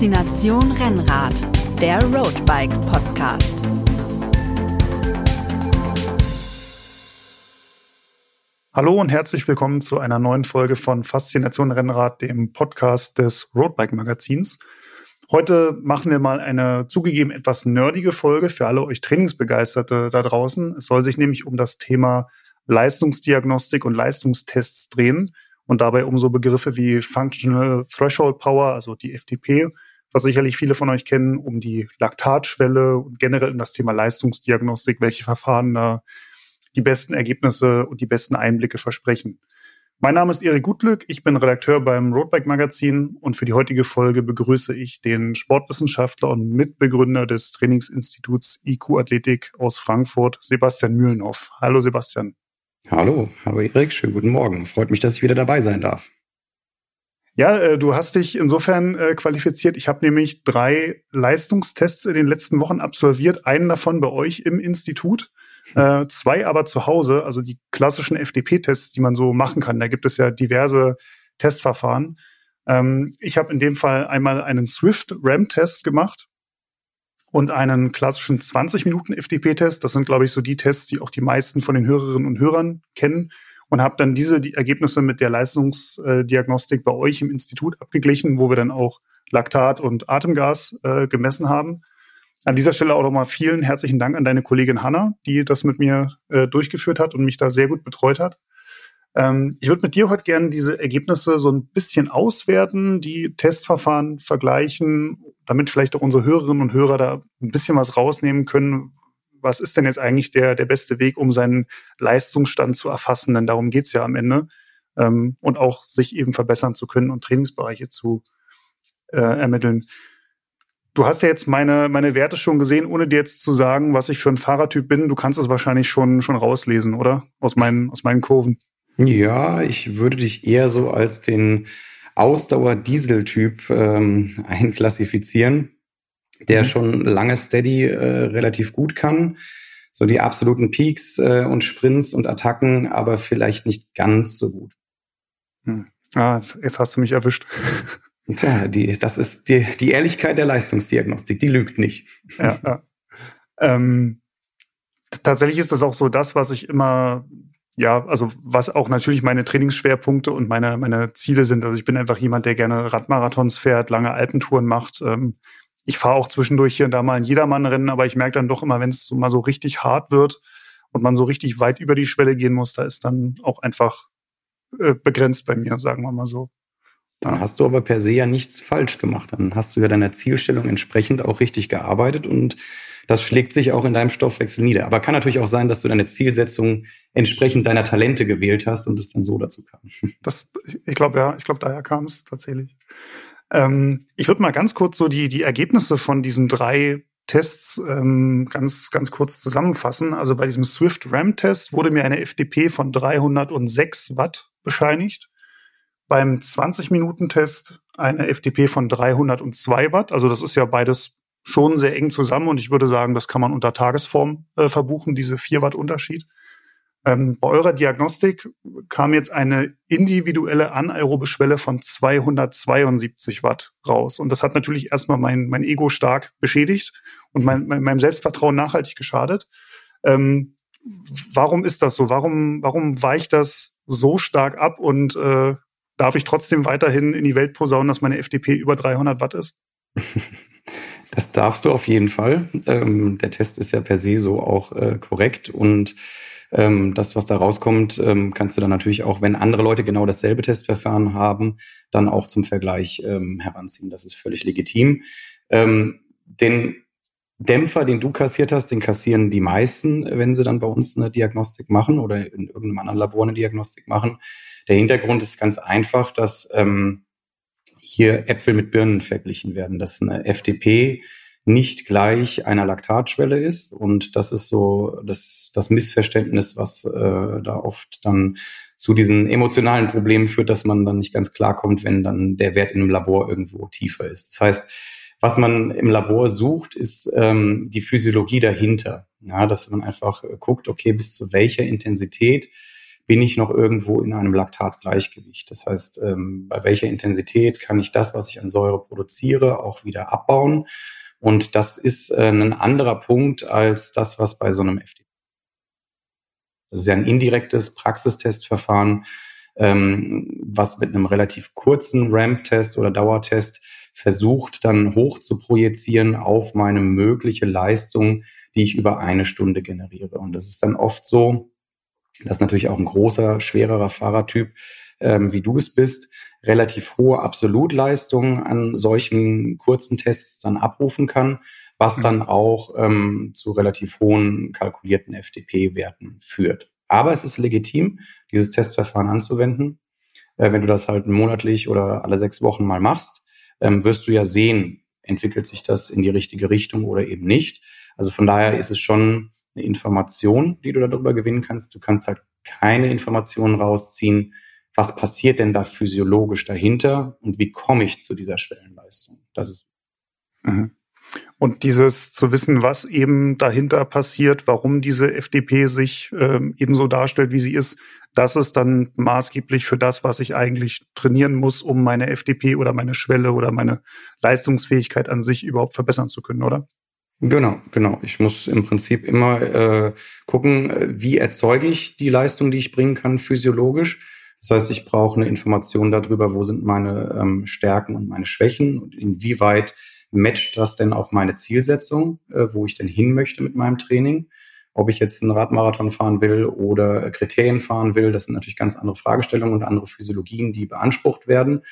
Faszination Rennrad, der Roadbike Podcast. Hallo und herzlich willkommen zu einer neuen Folge von Faszination Rennrad, dem Podcast des Roadbike Magazins. Heute machen wir mal eine zugegeben etwas nerdige Folge für alle euch Trainingsbegeisterte da draußen. Es soll sich nämlich um das Thema Leistungsdiagnostik und Leistungstests drehen und dabei um so Begriffe wie Functional Threshold Power, also die FTP, was sicherlich viele von euch kennen, um die Laktatschwelle und generell um das Thema Leistungsdiagnostik, welche Verfahren da die besten Ergebnisse und die besten Einblicke versprechen. Mein Name ist Erik Gutlück, ich bin Redakteur beim Roadbike Magazin und für die heutige Folge begrüße ich den Sportwissenschaftler und Mitbegründer des Trainingsinstituts IQ Athletik aus Frankfurt, Sebastian Mühlenhoff. Hallo Sebastian. Hallo, hallo Erik, schönen guten Morgen. Freut mich, dass ich wieder dabei sein darf. Ja, äh, du hast dich insofern äh, qualifiziert. Ich habe nämlich drei Leistungstests in den letzten Wochen absolviert. Einen davon bei euch im Institut, äh, zwei aber zu Hause, also die klassischen FDP-Tests, die man so machen kann. Da gibt es ja diverse Testverfahren. Ähm, ich habe in dem Fall einmal einen Swift-RAM-Test gemacht und einen klassischen 20 Minuten FDP-Test. Das sind, glaube ich, so die Tests, die auch die meisten von den Hörerinnen und Hörern kennen. Und habe dann diese die Ergebnisse mit der Leistungsdiagnostik bei euch im Institut abgeglichen, wo wir dann auch Laktat und Atemgas äh, gemessen haben. An dieser Stelle auch nochmal vielen herzlichen Dank an deine Kollegin Hanna, die das mit mir äh, durchgeführt hat und mich da sehr gut betreut hat. Ähm, ich würde mit dir heute gerne diese Ergebnisse so ein bisschen auswerten, die Testverfahren vergleichen, damit vielleicht auch unsere Hörerinnen und Hörer da ein bisschen was rausnehmen können. Was ist denn jetzt eigentlich der, der beste Weg, um seinen Leistungsstand zu erfassen? Denn darum geht's ja am Ende. Ähm, und auch sich eben verbessern zu können und Trainingsbereiche zu äh, ermitteln. Du hast ja jetzt meine, meine Werte schon gesehen, ohne dir jetzt zu sagen, was ich für ein Fahrertyp bin. Du kannst es wahrscheinlich schon, schon rauslesen, oder? Aus meinen, aus meinen Kurven. Ja, ich würde dich eher so als den Ausdauer-Diesel-Typ ähm, einklassifizieren, der mhm. schon lange Steady äh, relativ gut kann. So die absoluten Peaks äh, und Sprints und Attacken, aber vielleicht nicht ganz so gut. Hm. Ah, jetzt, jetzt hast du mich erwischt. Tja, die, das ist die, die Ehrlichkeit der Leistungsdiagnostik, die lügt nicht. Ja, ja. Ähm, tatsächlich ist das auch so das, was ich immer ja, also was auch natürlich meine Trainingsschwerpunkte und meine, meine Ziele sind. Also ich bin einfach jemand, der gerne Radmarathons fährt, lange Alpentouren macht. Ähm, ich fahre auch zwischendurch hier und da mal ein Jedermannrennen, aber ich merke dann doch immer, wenn es so mal so richtig hart wird und man so richtig weit über die Schwelle gehen muss, da ist dann auch einfach äh, begrenzt bei mir, sagen wir mal so. Dann hast du aber per se ja nichts falsch gemacht. Dann hast du ja deiner Zielstellung entsprechend auch richtig gearbeitet und das schlägt sich auch in deinem Stoffwechsel nieder. Aber kann natürlich auch sein, dass du deine Zielsetzung entsprechend deiner Talente gewählt hast und es dann so dazu kam. Das, ich glaube, ja, ich glaube, daher kam es tatsächlich. Ähm, ich würde mal ganz kurz so die, die Ergebnisse von diesen drei Tests ähm, ganz, ganz kurz zusammenfassen. Also bei diesem Swift RAM Test wurde mir eine FDP von 306 Watt bescheinigt. Beim 20-Minuten-Test eine FDP von 302 Watt. Also das ist ja beides schon sehr eng zusammen und ich würde sagen, das kann man unter Tagesform äh, verbuchen, diese 4 Watt Unterschied. Ähm, bei eurer Diagnostik kam jetzt eine individuelle anaerobe Schwelle von 272 Watt raus. Und das hat natürlich erstmal mein, mein Ego stark beschädigt und mein, mein, meinem Selbstvertrauen nachhaltig geschadet. Ähm, warum ist das so? Warum, warum weicht das so stark ab und äh, darf ich trotzdem weiterhin in die Welt posaunen, dass meine FDP über 300 Watt ist? Das darfst du auf jeden Fall. Ähm, der Test ist ja per se so auch äh, korrekt und ähm, das, was da rauskommt, ähm, kannst du dann natürlich auch, wenn andere Leute genau dasselbe Testverfahren haben, dann auch zum Vergleich ähm, heranziehen. Das ist völlig legitim. Ähm, den Dämpfer, den du kassiert hast, den kassieren die meisten, wenn sie dann bei uns eine Diagnostik machen oder in irgendeinem anderen Labor eine Diagnostik machen. Der Hintergrund ist ganz einfach, dass ähm, hier Äpfel mit Birnen verglichen werden, dass eine FDP nicht gleich einer Laktatschwelle ist. Und das ist so das, das Missverständnis, was äh, da oft dann zu diesen emotionalen Problemen führt, dass man dann nicht ganz klarkommt, wenn dann der Wert in einem Labor irgendwo tiefer ist. Das heißt, was man im Labor sucht, ist ähm, die Physiologie dahinter. Ja, dass man einfach guckt, okay, bis zu welcher Intensität bin ich noch irgendwo in einem Laktatgleichgewicht. Das heißt, ähm, bei welcher Intensität kann ich das, was ich an Säure produziere, auch wieder abbauen? Und das ist äh, ein anderer Punkt als das, was bei so einem FDP. Das ist ja ein indirektes Praxistestverfahren, ähm, was mit einem relativ kurzen Ramp-Test oder Dauertest versucht dann hoch zu projizieren auf meine mögliche Leistung, die ich über eine Stunde generiere. Und das ist dann oft so, dass natürlich auch ein großer, schwererer Fahrertyp, ähm, wie du es bist, relativ hohe Absolutleistungen an solchen kurzen Tests dann abrufen kann, was mhm. dann auch ähm, zu relativ hohen kalkulierten FDP-Werten führt. Aber es ist legitim, dieses Testverfahren anzuwenden. Äh, wenn du das halt monatlich oder alle sechs Wochen mal machst, ähm, wirst du ja sehen, entwickelt sich das in die richtige Richtung oder eben nicht. Also von daher ist es schon eine Information, die du darüber gewinnen kannst. Du kannst halt keine Informationen rausziehen, was passiert denn da physiologisch dahinter und wie komme ich zu dieser Schwellenleistung. Das ist. Mhm. Und dieses zu wissen, was eben dahinter passiert, warum diese FDP sich ähm, eben so darstellt, wie sie ist, das ist dann maßgeblich für das, was ich eigentlich trainieren muss, um meine FDP oder meine Schwelle oder meine Leistungsfähigkeit an sich überhaupt verbessern zu können, oder? Genau, genau. Ich muss im Prinzip immer äh, gucken, äh, wie erzeuge ich die Leistung, die ich bringen kann, physiologisch. Das heißt, ich brauche eine Information darüber, wo sind meine ähm, Stärken und meine Schwächen und inwieweit matcht das denn auf meine Zielsetzung, äh, wo ich denn hin möchte mit meinem Training. Ob ich jetzt einen Radmarathon fahren will oder Kriterien fahren will, das sind natürlich ganz andere Fragestellungen und andere Physiologien, die beansprucht werden.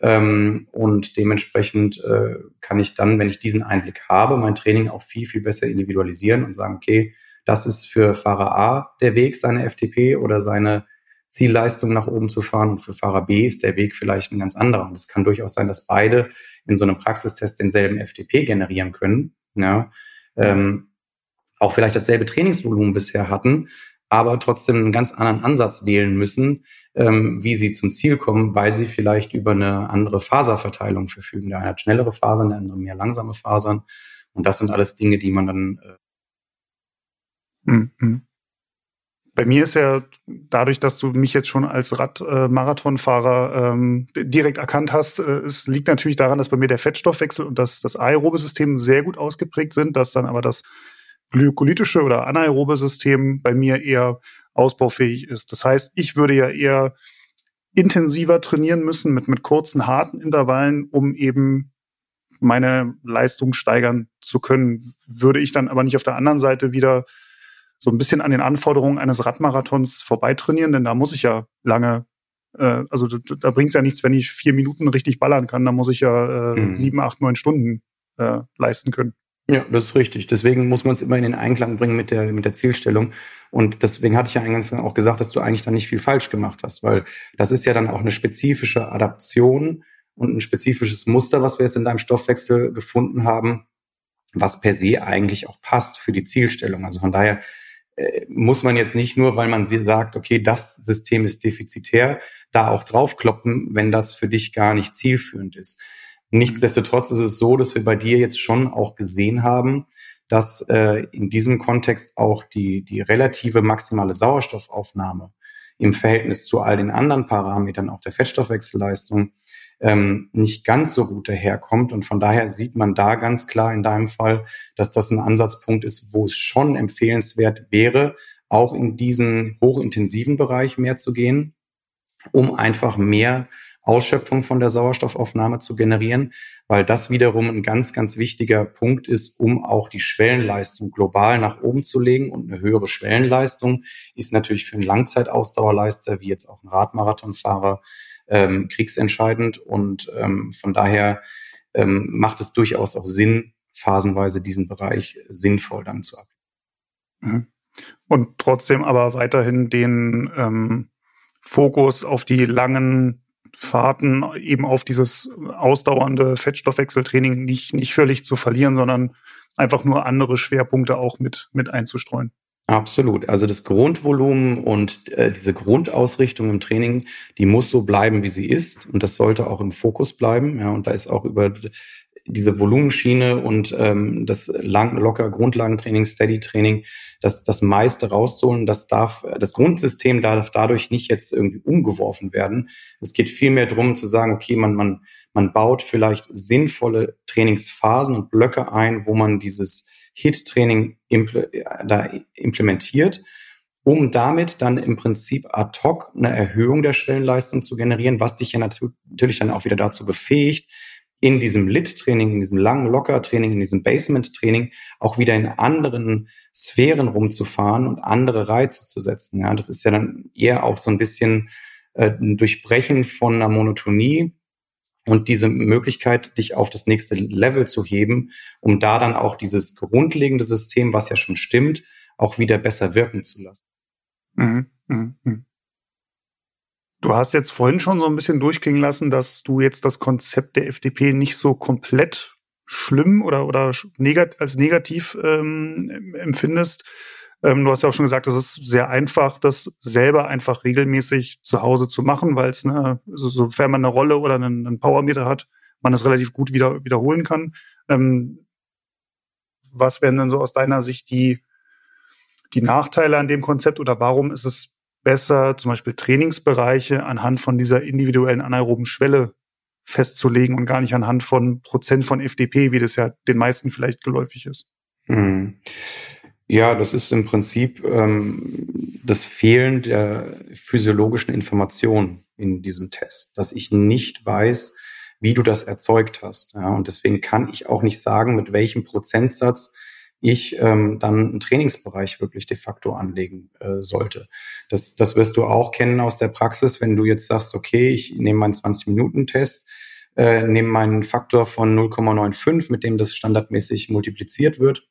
Ähm, und dementsprechend äh, kann ich dann, wenn ich diesen Einblick habe, mein Training auch viel, viel besser individualisieren und sagen, okay, das ist für Fahrer A der Weg, seine FTP oder seine Zielleistung nach oben zu fahren und für Fahrer B ist der Weg vielleicht ein ganz anderer. Und es kann durchaus sein, dass beide in so einem Praxistest denselben FTP generieren können, ja, ähm, auch vielleicht dasselbe Trainingsvolumen bisher hatten, aber trotzdem einen ganz anderen Ansatz wählen müssen, ähm, wie sie zum Ziel kommen, weil sie vielleicht über eine andere Faserverteilung verfügen. Der eine hat schnellere Fasern, der andere mehr langsame Fasern. Und das sind alles Dinge, die man dann. Äh mhm. Bei mir ist ja dadurch, dass du mich jetzt schon als Radmarathonfahrer ähm, direkt erkannt hast, äh, es liegt natürlich daran, dass bei mir der Fettstoffwechsel und das, das aerobe System sehr gut ausgeprägt sind, dass dann aber das glykolytische oder anaerobe System bei mir eher ausbaufähig ist. Das heißt, ich würde ja eher intensiver trainieren müssen mit, mit kurzen, harten Intervallen, um eben meine Leistung steigern zu können. Würde ich dann aber nicht auf der anderen Seite wieder so ein bisschen an den Anforderungen eines Radmarathons vorbeitrainieren, denn da muss ich ja lange, äh, also da, da bringt es ja nichts, wenn ich vier Minuten richtig ballern kann, da muss ich ja äh, mhm. sieben, acht, neun Stunden äh, leisten können. Ja, das ist richtig. Deswegen muss man es immer in den Einklang bringen mit der, mit der Zielstellung. Und deswegen hatte ich ja eingangs auch gesagt, dass du eigentlich da nicht viel falsch gemacht hast, weil das ist ja dann auch eine spezifische Adaption und ein spezifisches Muster, was wir jetzt in deinem Stoffwechsel gefunden haben, was per se eigentlich auch passt für die Zielstellung. Also von daher muss man jetzt nicht nur, weil man sagt, okay, das System ist defizitär, da auch draufkloppen, wenn das für dich gar nicht zielführend ist. Nichtsdestotrotz ist es so, dass wir bei dir jetzt schon auch gesehen haben, dass äh, in diesem Kontext auch die, die relative maximale Sauerstoffaufnahme im Verhältnis zu all den anderen Parametern, auch der Fettstoffwechselleistung, ähm, nicht ganz so gut daherkommt. Und von daher sieht man da ganz klar in deinem Fall, dass das ein Ansatzpunkt ist, wo es schon empfehlenswert wäre, auch in diesen hochintensiven Bereich mehr zu gehen, um einfach mehr Ausschöpfung von der Sauerstoffaufnahme zu generieren, weil das wiederum ein ganz, ganz wichtiger Punkt ist, um auch die Schwellenleistung global nach oben zu legen. Und eine höhere Schwellenleistung ist natürlich für einen Langzeitausdauerleister, wie jetzt auch ein Radmarathonfahrer, ähm, kriegsentscheidend. Und ähm, von daher ähm, macht es durchaus auch Sinn, phasenweise diesen Bereich sinnvoll dann zu abbilden. Mhm. Und trotzdem aber weiterhin den ähm, Fokus auf die langen Fahrten eben auf dieses ausdauernde Fettstoffwechseltraining nicht, nicht völlig zu verlieren, sondern einfach nur andere Schwerpunkte auch mit, mit einzustreuen. Absolut. Also das Grundvolumen und äh, diese Grundausrichtung im Training, die muss so bleiben, wie sie ist. Und das sollte auch im Fokus bleiben. Ja, und da ist auch über diese Volumenschiene und ähm, das lang, locker Grundlagentraining, Steady-Training, das, das meiste rauszuholen, das darf, das Grundsystem darf dadurch nicht jetzt irgendwie umgeworfen werden. Es geht vielmehr darum zu sagen, okay, man, man, man baut vielleicht sinnvolle Trainingsphasen und Blöcke ein, wo man dieses HIT-Training impl da implementiert um damit dann im Prinzip ad hoc eine Erhöhung der Schwellenleistung zu generieren, was dich ja natürlich dann auch wieder dazu befähigt, in diesem Lit-Training, in diesem langen Locker-Training, in diesem Basement-Training auch wieder in anderen Sphären rumzufahren und andere Reize zu setzen. Ja, das ist ja dann eher auch so ein bisschen äh, ein Durchbrechen von einer Monotonie und diese Möglichkeit, dich auf das nächste Level zu heben, um da dann auch dieses grundlegende System, was ja schon stimmt, auch wieder besser wirken zu lassen. Mhm, mhm, mhm. Du hast jetzt vorhin schon so ein bisschen durchklingen lassen, dass du jetzt das Konzept der FDP nicht so komplett schlimm oder, oder negat als negativ ähm, empfindest. Ähm, du hast ja auch schon gesagt, es ist sehr einfach, das selber einfach regelmäßig zu Hause zu machen, weil es, ne, also sofern man eine Rolle oder einen, einen Powermeter hat, man das relativ gut wieder wiederholen kann. Ähm, was wären denn so aus deiner Sicht die die Nachteile an dem Konzept oder warum ist es besser, zum Beispiel Trainingsbereiche anhand von dieser individuellen anaeroben Schwelle festzulegen und gar nicht anhand von Prozent von FDP, wie das ja den meisten vielleicht geläufig ist? Hm. Ja, das ist im Prinzip ähm, das Fehlen der physiologischen Information in diesem Test, dass ich nicht weiß, wie du das erzeugt hast. Ja, und deswegen kann ich auch nicht sagen, mit welchem Prozentsatz ich ähm, dann einen Trainingsbereich wirklich de facto anlegen äh, sollte. Das, das wirst du auch kennen aus der Praxis, wenn du jetzt sagst, okay, ich nehme meinen 20-Minuten-Test, äh, nehme meinen Faktor von 0,95, mit dem das standardmäßig multipliziert wird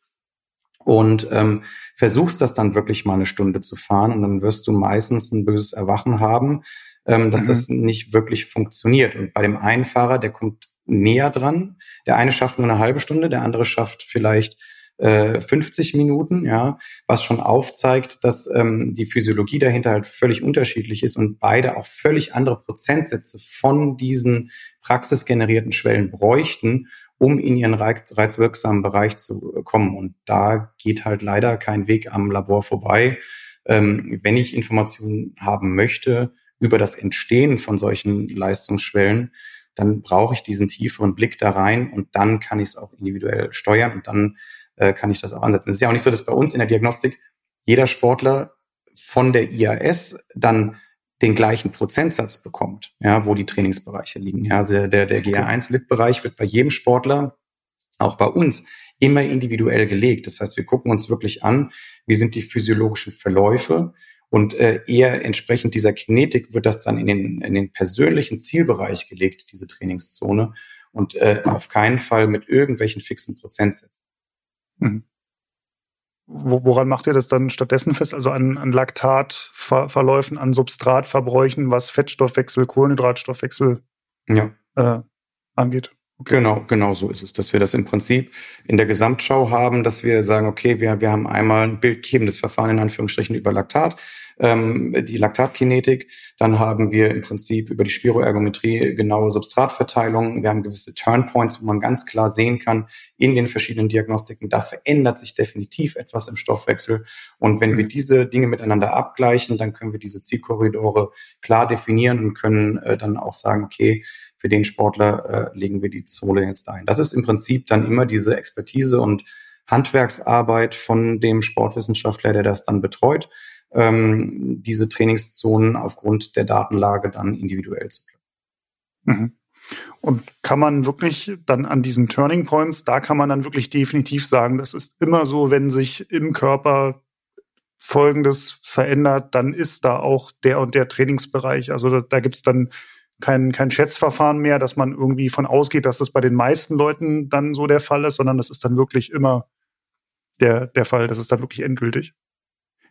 und ähm, versuchst das dann wirklich mal eine Stunde zu fahren und dann wirst du meistens ein böses Erwachen haben, ähm, dass mhm. das nicht wirklich funktioniert. Und bei dem einen Fahrer, der kommt näher dran, der eine schafft nur eine halbe Stunde, der andere schafft vielleicht 50 äh, Minuten, ja, was schon aufzeigt, dass ähm, die Physiologie dahinter halt völlig unterschiedlich ist und beide auch völlig andere Prozentsätze von diesen praxisgenerierten Schwellen bräuchten, um in ihren reiz reizwirksamen Bereich zu kommen. Und da geht halt leider kein Weg am Labor vorbei. Ähm, wenn ich Informationen haben möchte über das Entstehen von solchen Leistungsschwellen, dann brauche ich diesen tieferen Blick da rein und dann kann ich es auch individuell steuern und dann äh, kann ich das auch ansetzen. Es ist ja auch nicht so, dass bei uns in der Diagnostik jeder Sportler von der IAS dann den gleichen Prozentsatz bekommt, ja, wo die Trainingsbereiche liegen. Ja, also der, der GR1-Lit-Bereich wird bei jedem Sportler, auch bei uns, immer individuell gelegt. Das heißt, wir gucken uns wirklich an, wie sind die physiologischen Verläufe und äh, eher entsprechend dieser Kinetik wird das dann in den, in den persönlichen Zielbereich gelegt, diese Trainingszone und äh, auf keinen Fall mit irgendwelchen fixen Prozentsätzen. Mhm. Woran macht ihr das dann stattdessen fest? Also an, an Laktatverläufen, an Substratverbräuchen, was Fettstoffwechsel, Kohlenhydratstoffwechsel ja. äh, angeht? Okay. Genau, genau so ist es, dass wir das im Prinzip in der Gesamtschau haben, dass wir sagen, okay, wir, wir haben einmal ein bildgebendes Verfahren in Anführungsstrichen über Laktat, ähm, die Laktatkinetik. Dann haben wir im Prinzip über die Spiroergometrie genaue Substratverteilung. Wir haben gewisse Turnpoints, wo man ganz klar sehen kann, in den verschiedenen Diagnostiken, da verändert sich definitiv etwas im Stoffwechsel. Und wenn wir diese Dinge miteinander abgleichen, dann können wir diese Zielkorridore klar definieren und können äh, dann auch sagen, okay, für den Sportler äh, legen wir die Zone jetzt ein. Das ist im Prinzip dann immer diese Expertise und Handwerksarbeit von dem Sportwissenschaftler, der das dann betreut ähm, diese Trainingszonen aufgrund der Datenlage dann individuell zu planen. Mhm. Und kann man wirklich dann an diesen Turning Points, da kann man dann wirklich definitiv sagen, das ist immer so, wenn sich im Körper Folgendes verändert, dann ist da auch der und der Trainingsbereich. Also da, da gibt es dann kein, kein Schätzverfahren mehr, dass man irgendwie von ausgeht, dass das bei den meisten Leuten dann so der Fall ist, sondern das ist dann wirklich immer der, der Fall. Das ist dann wirklich endgültig.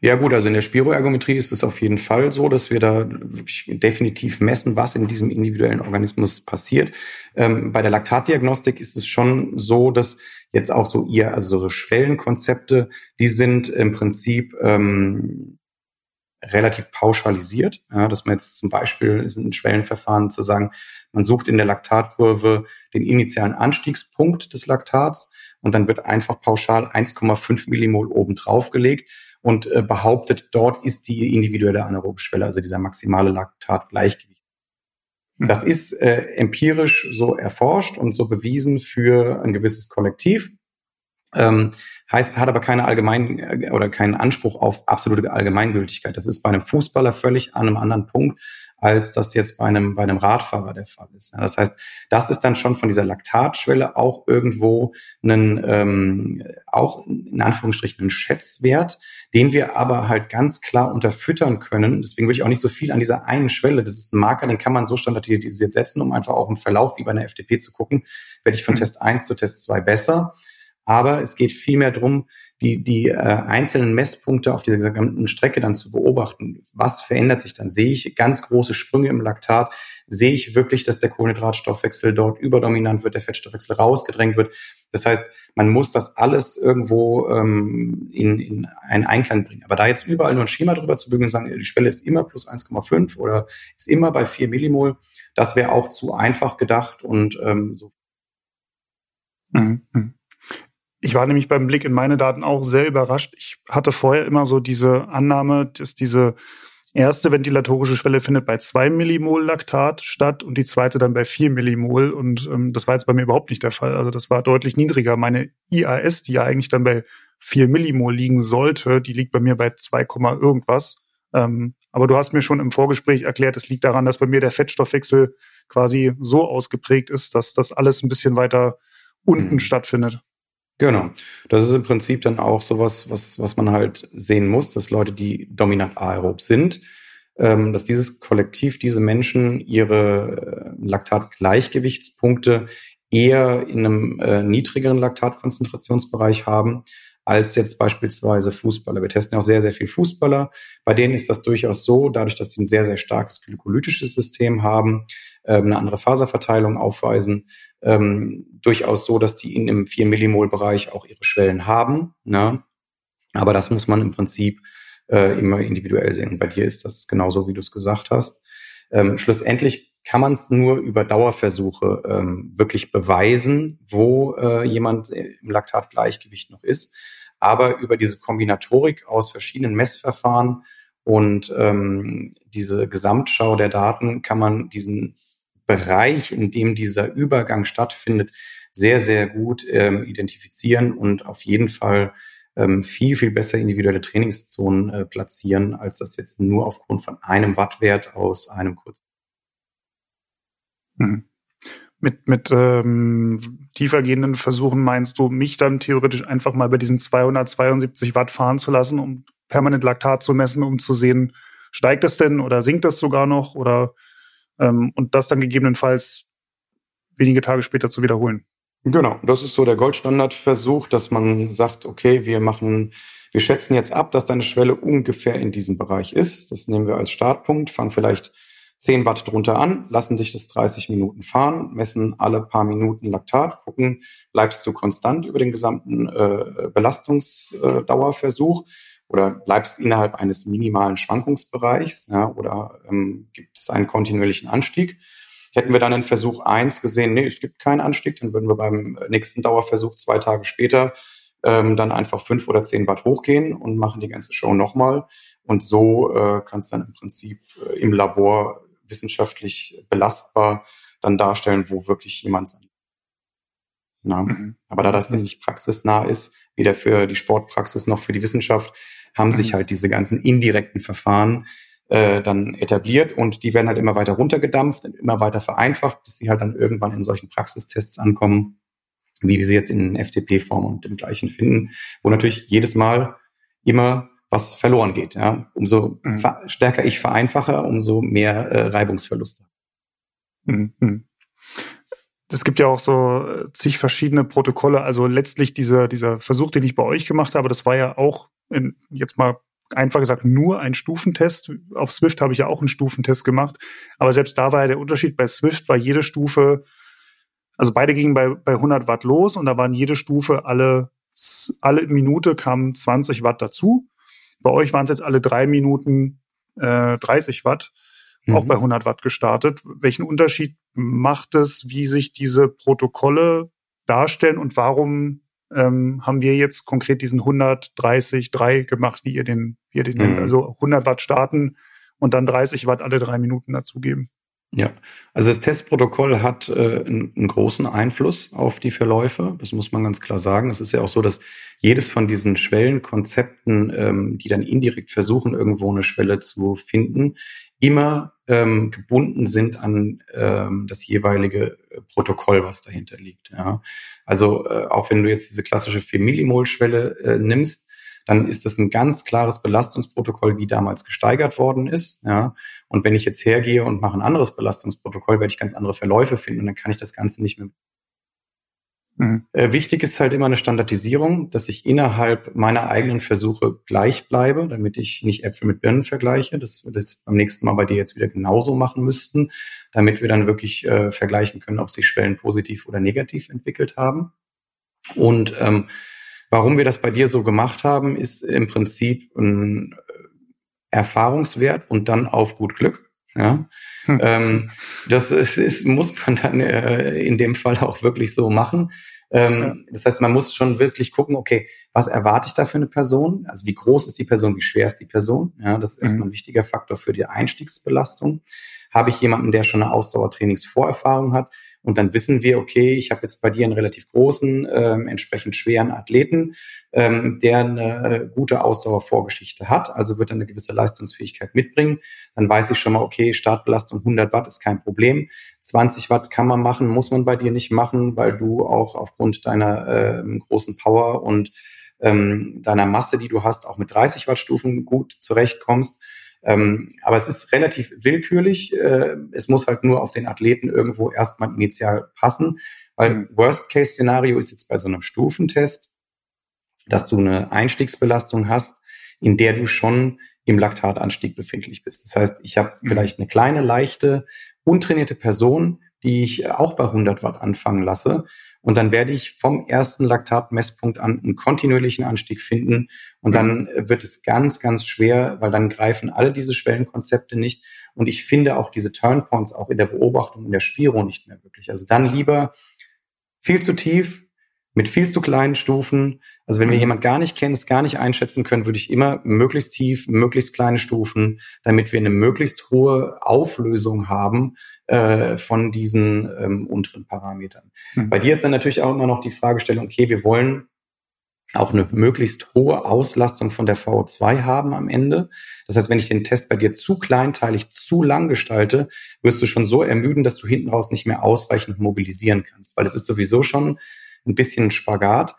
Ja gut, also in der Spiroergometrie ist es auf jeden Fall so, dass wir da wirklich definitiv messen, was in diesem individuellen Organismus passiert. Ähm, bei der Laktatdiagnostik ist es schon so, dass jetzt auch so ihr, also so Schwellenkonzepte, die sind im Prinzip ähm, relativ pauschalisiert, ja, dass man jetzt zum Beispiel ist ein Schwellenverfahren zu sagen, man sucht in der Laktatkurve den initialen Anstiegspunkt des Laktats und dann wird einfach pauschal 1,5 Millimol oben drauf gelegt und äh, behauptet, dort ist die individuelle anaerobe Schwelle, also dieser maximale Laktatgleichgewicht. Mhm. Das ist äh, empirisch so erforscht und so bewiesen für ein gewisses Kollektiv. Ähm, heißt, hat aber keine allgemein äh, oder keinen Anspruch auf absolute Allgemeingültigkeit. Das ist bei einem Fußballer völlig an einem anderen Punkt, als das jetzt bei einem, bei einem Radfahrer der Fall ist. Das heißt, das ist dann schon von dieser Laktatschwelle auch irgendwo einen, ähm, auch in Anführungsstrichen ein Schätzwert, den wir aber halt ganz klar unterfüttern können. Deswegen würde ich auch nicht so viel an dieser einen Schwelle. Das ist ein Marker, den kann man so standardisiert setzen, um einfach auch im Verlauf wie bei einer FDP zu gucken, werde ich von mhm. Test 1 zu Test 2 besser. Aber es geht vielmehr darum, die, die äh, einzelnen Messpunkte auf dieser gesamten Strecke dann zu beobachten. Was verändert sich dann? Sehe ich ganz große Sprünge im Laktat? Sehe ich wirklich, dass der Kohlenhydratstoffwechsel dort überdominant wird, der Fettstoffwechsel rausgedrängt wird? Das heißt, man muss das alles irgendwo ähm, in, in einen Einklang bringen. Aber da jetzt überall nur ein Schema drüber zu bügeln und sagen, die Schwelle ist immer plus 1,5 oder ist immer bei 4 Millimol, das wäre auch zu einfach gedacht und ähm, so. Mhm. Ich war nämlich beim Blick in meine Daten auch sehr überrascht. Ich hatte vorher immer so diese Annahme, dass diese erste ventilatorische Schwelle findet bei zwei Millimol Laktat statt und die zweite dann bei vier Millimol. Und ähm, das war jetzt bei mir überhaupt nicht der Fall. Also das war deutlich niedriger. Meine IAS, die ja eigentlich dann bei vier Millimol liegen sollte, die liegt bei mir bei 2, irgendwas. Ähm, aber du hast mir schon im Vorgespräch erklärt, es liegt daran, dass bei mir der Fettstoffwechsel quasi so ausgeprägt ist, dass das alles ein bisschen weiter unten mhm. stattfindet. Genau. Das ist im Prinzip dann auch sowas, was, was man halt sehen muss, dass Leute, die dominant aerob sind, ähm, dass dieses Kollektiv, diese Menschen ihre äh, Laktatgleichgewichtspunkte eher in einem äh, niedrigeren Laktatkonzentrationsbereich haben als jetzt beispielsweise Fußballer. Wir testen auch sehr, sehr viel Fußballer. Bei denen ist das durchaus so, dadurch, dass sie ein sehr, sehr starkes glykolytisches System haben, äh, eine andere Faserverteilung aufweisen, ähm, durchaus so, dass die in dem 4 Millimol Bereich auch ihre Schwellen haben. Ne? Aber das muss man im Prinzip äh, immer individuell sehen. Und bei dir ist das genauso, wie du es gesagt hast. Ähm, schlussendlich kann man es nur über Dauerversuche ähm, wirklich beweisen, wo äh, jemand im Laktatgleichgewicht noch ist. Aber über diese Kombinatorik aus verschiedenen Messverfahren und ähm, diese Gesamtschau der Daten kann man diesen Bereich, in dem dieser Übergang stattfindet, sehr, sehr gut ähm, identifizieren und auf jeden Fall ähm, viel, viel besser individuelle Trainingszonen äh, platzieren, als das jetzt nur aufgrund von einem Wattwert aus einem kurzen. Mhm. Mit, mit ähm, tiefergehenden Versuchen meinst du, mich dann theoretisch einfach mal bei diesen 272 Watt fahren zu lassen, um permanent Laktat zu messen, um zu sehen, steigt es denn oder sinkt das sogar noch oder ähm, und das dann gegebenenfalls wenige Tage später zu wiederholen. Genau, das ist so der Goldstandardversuch, dass man sagt, okay, wir machen, wir schätzen jetzt ab, dass deine Schwelle ungefähr in diesem Bereich ist. Das nehmen wir als Startpunkt, fangen vielleicht 10 Watt drunter an, lassen sich das 30 Minuten fahren, messen alle paar Minuten Laktat, gucken, bleibst du konstant über den gesamten äh, Belastungsdauerversuch oder bleibst innerhalb eines minimalen Schwankungsbereichs ja, oder ähm, gibt es einen kontinuierlichen Anstieg. Hätten wir dann in Versuch eins gesehen, nee, es gibt keinen Anstieg, dann würden wir beim nächsten Dauerversuch zwei Tage später ähm, dann einfach fünf oder zehn Watt hochgehen und machen die ganze Show nochmal. Und so äh, kann es dann im Prinzip äh, im Labor wissenschaftlich belastbar dann darstellen, wo wirklich jemand sein. Na, mhm. Aber da das nicht praxisnah ist, weder für die Sportpraxis noch für die Wissenschaft, haben sich mhm. halt diese ganzen indirekten Verfahren äh, dann etabliert und die werden halt immer weiter runtergedampft und immer weiter vereinfacht, bis sie halt dann irgendwann in solchen Praxistests ankommen, wie wir sie jetzt in FTP-Form und dem gleichen finden, wo natürlich jedes Mal immer was verloren geht. Ja? Umso mhm. stärker ich vereinfache, umso mehr äh, Reibungsverluste. Mhm. Es gibt ja auch so äh, zig verschiedene Protokolle. Also letztlich dieser, dieser Versuch, den ich bei euch gemacht habe, das war ja auch in, jetzt mal einfach gesagt nur ein Stufentest. Auf Swift habe ich ja auch einen Stufentest gemacht. Aber selbst da war ja der Unterschied. Bei Swift war jede Stufe, also beide gingen bei, bei 100 Watt los und da waren jede Stufe alle, alle Minute kamen 20 Watt dazu. Bei euch waren es jetzt alle drei Minuten äh, 30 Watt, mhm. auch bei 100 Watt gestartet. Welchen Unterschied macht es, wie sich diese Protokolle darstellen und warum ähm, haben wir jetzt konkret diesen 130 3 gemacht, wie ihr den, wie ihr den mhm. nennt. Also 100 Watt starten und dann 30 Watt alle drei Minuten dazugeben. Ja, also das Testprotokoll hat äh, einen, einen großen Einfluss auf die Verläufe. Das muss man ganz klar sagen. Es ist ja auch so, dass jedes von diesen Schwellenkonzepten, ähm, die dann indirekt versuchen, irgendwo eine Schwelle zu finden, immer ähm, gebunden sind an ähm, das jeweilige Protokoll, was dahinter liegt. Ja. Also äh, auch wenn du jetzt diese klassische 4 Millimol-Schwelle äh, nimmst, dann ist das ein ganz klares Belastungsprotokoll, wie damals gesteigert worden ist. Ja. Und wenn ich jetzt hergehe und mache ein anderes Belastungsprotokoll, werde ich ganz andere Verläufe finden und dann kann ich das Ganze nicht mehr. Mhm. Äh, wichtig ist halt immer eine Standardisierung, dass ich innerhalb meiner eigenen Versuche gleich bleibe, damit ich nicht Äpfel mit Birnen vergleiche. Das wird jetzt beim nächsten Mal bei dir jetzt wieder genauso machen müssten, damit wir dann wirklich äh, vergleichen können, ob sich Schwellen positiv oder negativ entwickelt haben. Und ähm, Warum wir das bei dir so gemacht haben, ist im Prinzip ein äh, Erfahrungswert und dann auf gut Glück. Ja, hm. ähm, das ist, ist, muss man dann äh, in dem Fall auch wirklich so machen. Ähm. Das heißt, man muss schon wirklich gucken, okay, was erwarte ich da für eine Person? Also wie groß ist die Person, wie schwer ist die Person? Ja, das ist erstmal mhm. ein wichtiger Faktor für die Einstiegsbelastung. Habe ich jemanden, der schon eine Ausdauertrainingsvorerfahrung hat? Und dann wissen wir, okay, ich habe jetzt bei dir einen relativ großen, ähm, entsprechend schweren Athleten, ähm, der eine äh, gute Ausdauervorgeschichte hat, also wird er eine gewisse Leistungsfähigkeit mitbringen. Dann weiß ich schon mal, okay, Startbelastung 100 Watt ist kein Problem. 20 Watt kann man machen, muss man bei dir nicht machen, weil du auch aufgrund deiner äh, großen Power und ähm, deiner Masse, die du hast, auch mit 30 Watt Stufen gut zurechtkommst. Ähm, aber es ist relativ willkürlich. Äh, es muss halt nur auf den Athleten irgendwo erstmal initial passen, weil. Worst-Case-Szenario ist jetzt bei so einem Stufentest, dass du eine Einstiegsbelastung hast, in der du schon im Laktatanstieg befindlich bist. Das heißt, ich habe mhm. vielleicht eine kleine, leichte, untrainierte Person, die ich auch bei 100 Watt anfangen lasse und dann werde ich vom ersten Laktatmesspunkt an einen kontinuierlichen Anstieg finden. Und dann wird es ganz, ganz schwer, weil dann greifen alle diese Schwellenkonzepte nicht. Und ich finde auch diese Turnpoints auch in der Beobachtung in der Spiro nicht mehr wirklich. Also dann lieber viel zu tief, mit viel zu kleinen Stufen. Also wenn wir mhm. jemand gar nicht kennt, gar nicht einschätzen können, würde ich immer möglichst tief, möglichst kleine Stufen, damit wir eine möglichst hohe Auflösung haben äh, von diesen ähm, unteren Parametern. Mhm. Bei dir ist dann natürlich auch immer noch die Fragestellung, okay, wir wollen auch eine möglichst hohe Auslastung von der VO2 haben am Ende. Das heißt, wenn ich den Test bei dir zu kleinteilig, zu lang gestalte, wirst du schon so ermüden, dass du hinten raus nicht mehr ausreichend mobilisieren kannst, weil es ist sowieso schon ein bisschen Spagat.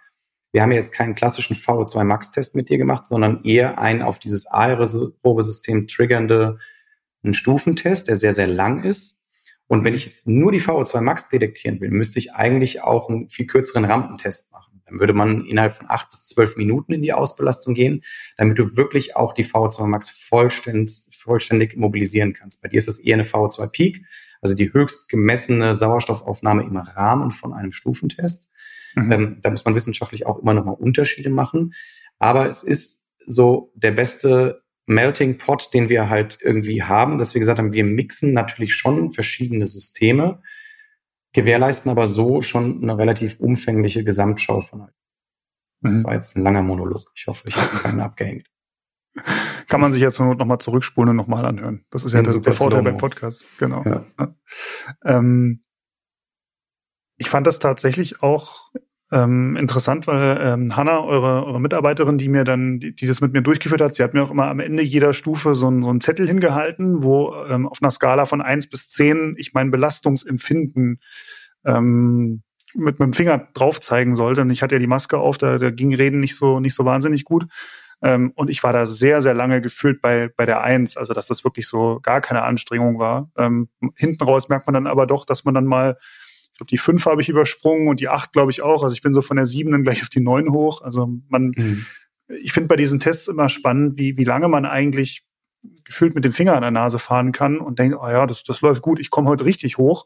Wir haben jetzt keinen klassischen VO2 Max-Test mit dir gemacht, sondern eher einen auf dieses Aerosol-Probesystem triggernde einen Stufentest, der sehr, sehr lang ist. Und wenn ich jetzt nur die VO2 Max detektieren will, müsste ich eigentlich auch einen viel kürzeren Rampentest machen. Dann würde man innerhalb von acht bis zwölf Minuten in die Ausbelastung gehen, damit du wirklich auch die VO2 Max vollständig, vollständig mobilisieren kannst. Bei dir ist das eher eine VO2 Peak, also die höchst gemessene Sauerstoffaufnahme im Rahmen von einem Stufentest. Mhm. Ähm, da muss man wissenschaftlich auch immer nochmal Unterschiede machen. Aber es ist so der beste Melting Pot, den wir halt irgendwie haben, dass wir gesagt haben, wir mixen natürlich schon verschiedene Systeme, gewährleisten aber so schon eine relativ umfängliche Gesamtschau von halt. Das mhm. war jetzt ein langer Monolog. Ich hoffe, ich habe keinen abgehängt. Kann man sich jetzt nur noch mal zurückspulen und nochmal anhören. Das ist ja der, der Vorteil beim Podcast. Genau. Ja. Ähm, ich fand das tatsächlich auch ähm, interessant, weil ähm, Hanna, eure, eure Mitarbeiterin, die mir dann, die, die das mit mir durchgeführt hat, sie hat mir auch immer am Ende jeder Stufe so, ein, so einen Zettel hingehalten, wo ähm, auf einer Skala von eins bis zehn ich mein Belastungsempfinden ähm, mit meinem Finger drauf zeigen sollte. Und ich hatte ja die Maske auf, da, da ging Reden nicht so, nicht so wahnsinnig gut. Ähm, und ich war da sehr, sehr lange gefühlt bei, bei der Eins, also dass das wirklich so gar keine Anstrengung war. Ähm, hinten raus merkt man dann aber doch, dass man dann mal ich glaube, die fünf habe ich übersprungen und die acht, glaube ich, auch. Also ich bin so von der sieben dann gleich auf die neun hoch. Also man, mhm. ich finde bei diesen Tests immer spannend, wie, wie lange man eigentlich gefühlt mit dem Finger an der Nase fahren kann und denkt, oh ja, das, das läuft gut, ich komme heute richtig hoch.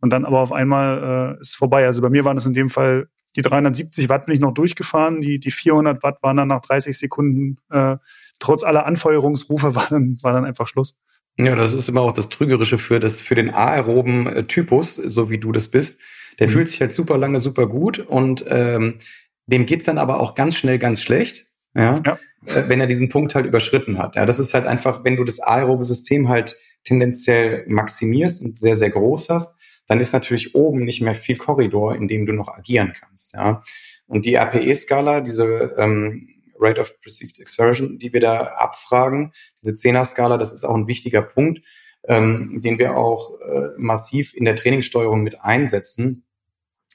Und dann aber auf einmal äh, ist vorbei. Also bei mir waren es in dem Fall die 370 Watt bin ich noch durchgefahren, die, die 400 Watt waren dann nach 30 Sekunden äh, trotz aller Anfeuerungsrufe war dann, war dann einfach Schluss. Ja, das ist immer auch das Trügerische für das, für den aeroben äh, Typus, so wie du das bist. Der mhm. fühlt sich halt super lange super gut und ähm, dem geht's dann aber auch ganz schnell ganz schlecht, ja, ja. Äh, wenn er diesen Punkt halt überschritten hat. Ja, das ist halt einfach, wenn du das aerobe System halt tendenziell maximierst und sehr, sehr groß hast, dann ist natürlich oben nicht mehr viel Korridor, in dem du noch agieren kannst. Ja. Und die RPE-Skala, diese ähm, Rate of Perceived Exertion, die wir da abfragen, diese Zehner-Skala, das ist auch ein wichtiger Punkt, ähm, den wir auch äh, massiv in der Trainingssteuerung mit einsetzen.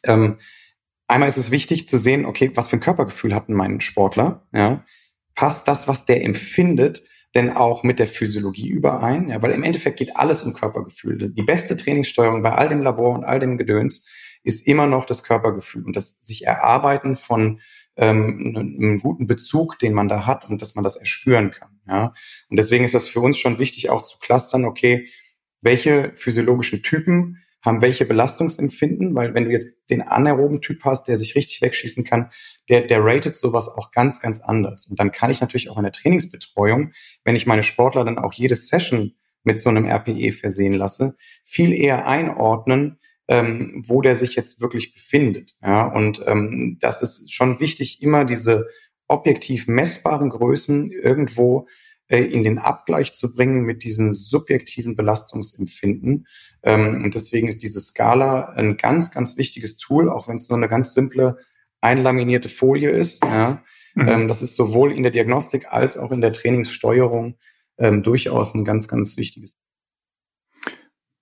Ähm, einmal ist es wichtig zu sehen, okay, was für ein Körpergefühl hat mein Sportler? Ja? Passt das, was der empfindet, denn auch mit der Physiologie überein? Ja, weil im Endeffekt geht alles um Körpergefühl. Die beste Trainingssteuerung bei all dem Labor und all dem Gedöns ist immer noch das Körpergefühl und das sich erarbeiten von ähm, einem guten Bezug, den man da hat und dass man das erspüren kann. Ja? Und deswegen ist das für uns schon wichtig, auch zu clustern, okay, welche physiologischen Typen haben welche Belastungsempfinden, weil wenn du jetzt den anaeroben Typ hast, der sich richtig wegschießen kann, der, der ratet sowas auch ganz, ganz anders. Und dann kann ich natürlich auch in der Trainingsbetreuung, wenn ich meine Sportler dann auch jede Session mit so einem RPE versehen lasse, viel eher einordnen, ähm, wo der sich jetzt wirklich befindet. Ja, und ähm, das ist schon wichtig, immer diese objektiv messbaren Größen irgendwo äh, in den Abgleich zu bringen mit diesen subjektiven Belastungsempfinden. Ähm, und deswegen ist diese Skala ein ganz, ganz wichtiges Tool, auch wenn es nur eine ganz simple einlaminierte Folie ist. Ja. Mhm. Ähm, das ist sowohl in der Diagnostik als auch in der Trainingssteuerung ähm, durchaus ein ganz, ganz wichtiges.